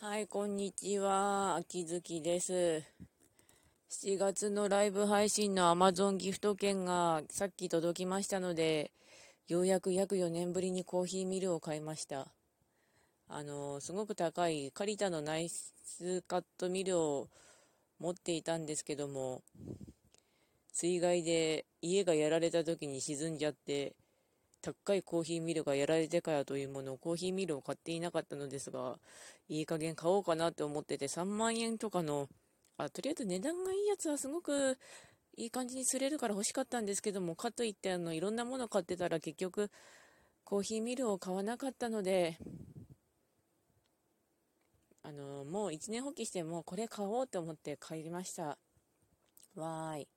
はい、こんにちは。秋月です。7月のライブ配信の Amazon ギフト券がさっき届きましたので、ようやく約4年ぶりにコーヒーミルを買いました。あの、すごく高いカリタのナイスカットミルを持っていたんですけども、水害で家がやられた時に沈んじゃって、高いコーヒーミルがやられてからというものをコーヒーミルを買っていなかったのですが、いい加減買おうかなって思ってて3万円とかの、あ、とりあえず値段がいいやつはすごくいい感じに釣れるから欲しかったんですけども、かといってあの、いろんなもの買ってたら結局コーヒーミルを買わなかったので、あの、もう一年放棄してもこれ買おうと思って買いました。わーい。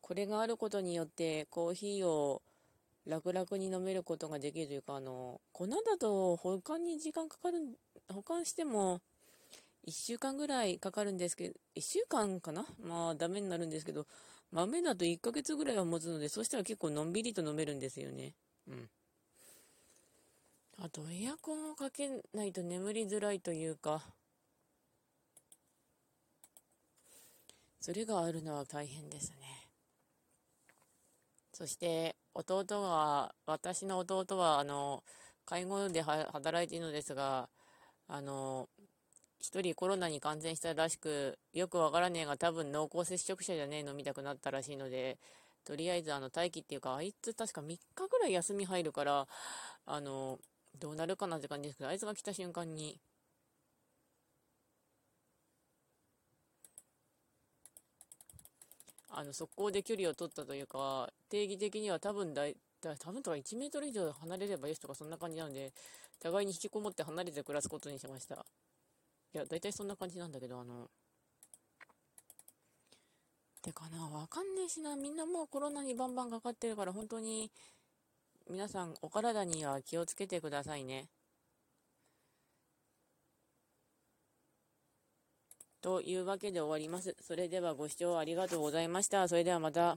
これがあることによってコーヒーを楽々に飲めることができるというか、あの、粉だと保管に時間かかる、保管しても1週間ぐらいかかるんですけど、1週間かな？まあダメになるんですけど、豆だと1ヶ月ぐらいは持つので、そしたら結構のんびりと飲めるんですよね。うん。あとエアコンをかけないと眠りづらいというか、それがあるのは大変ですね。そして、弟は、私の弟は、あの、介護で働いているのですが、あの、一人コロナに感染したらしく、よくわからねえが多分濃厚接触者じゃねえの見たくなったらしいので、とりあえずあの待機っていうか、あいつ確か3日ぐらい休み入るから、あの、どうなるかなって感じですけど、あいつが来た瞬間に、あの、速攻で距離を取ったというか、定義的には多分だい、だ多分とか1メートル以上離れればよしとかそんな感じなので、互いに引きこもって離れて暮らすことにしました。いや、大体そんな感じなんだけど、あの、てかな、わかんねえしな、みんなもうコロナにバンバンかかってるから、本当に、皆さんお体には気をつけてくださいね。というわけで終わります。それではご視聴ありがとうございました。それではまた。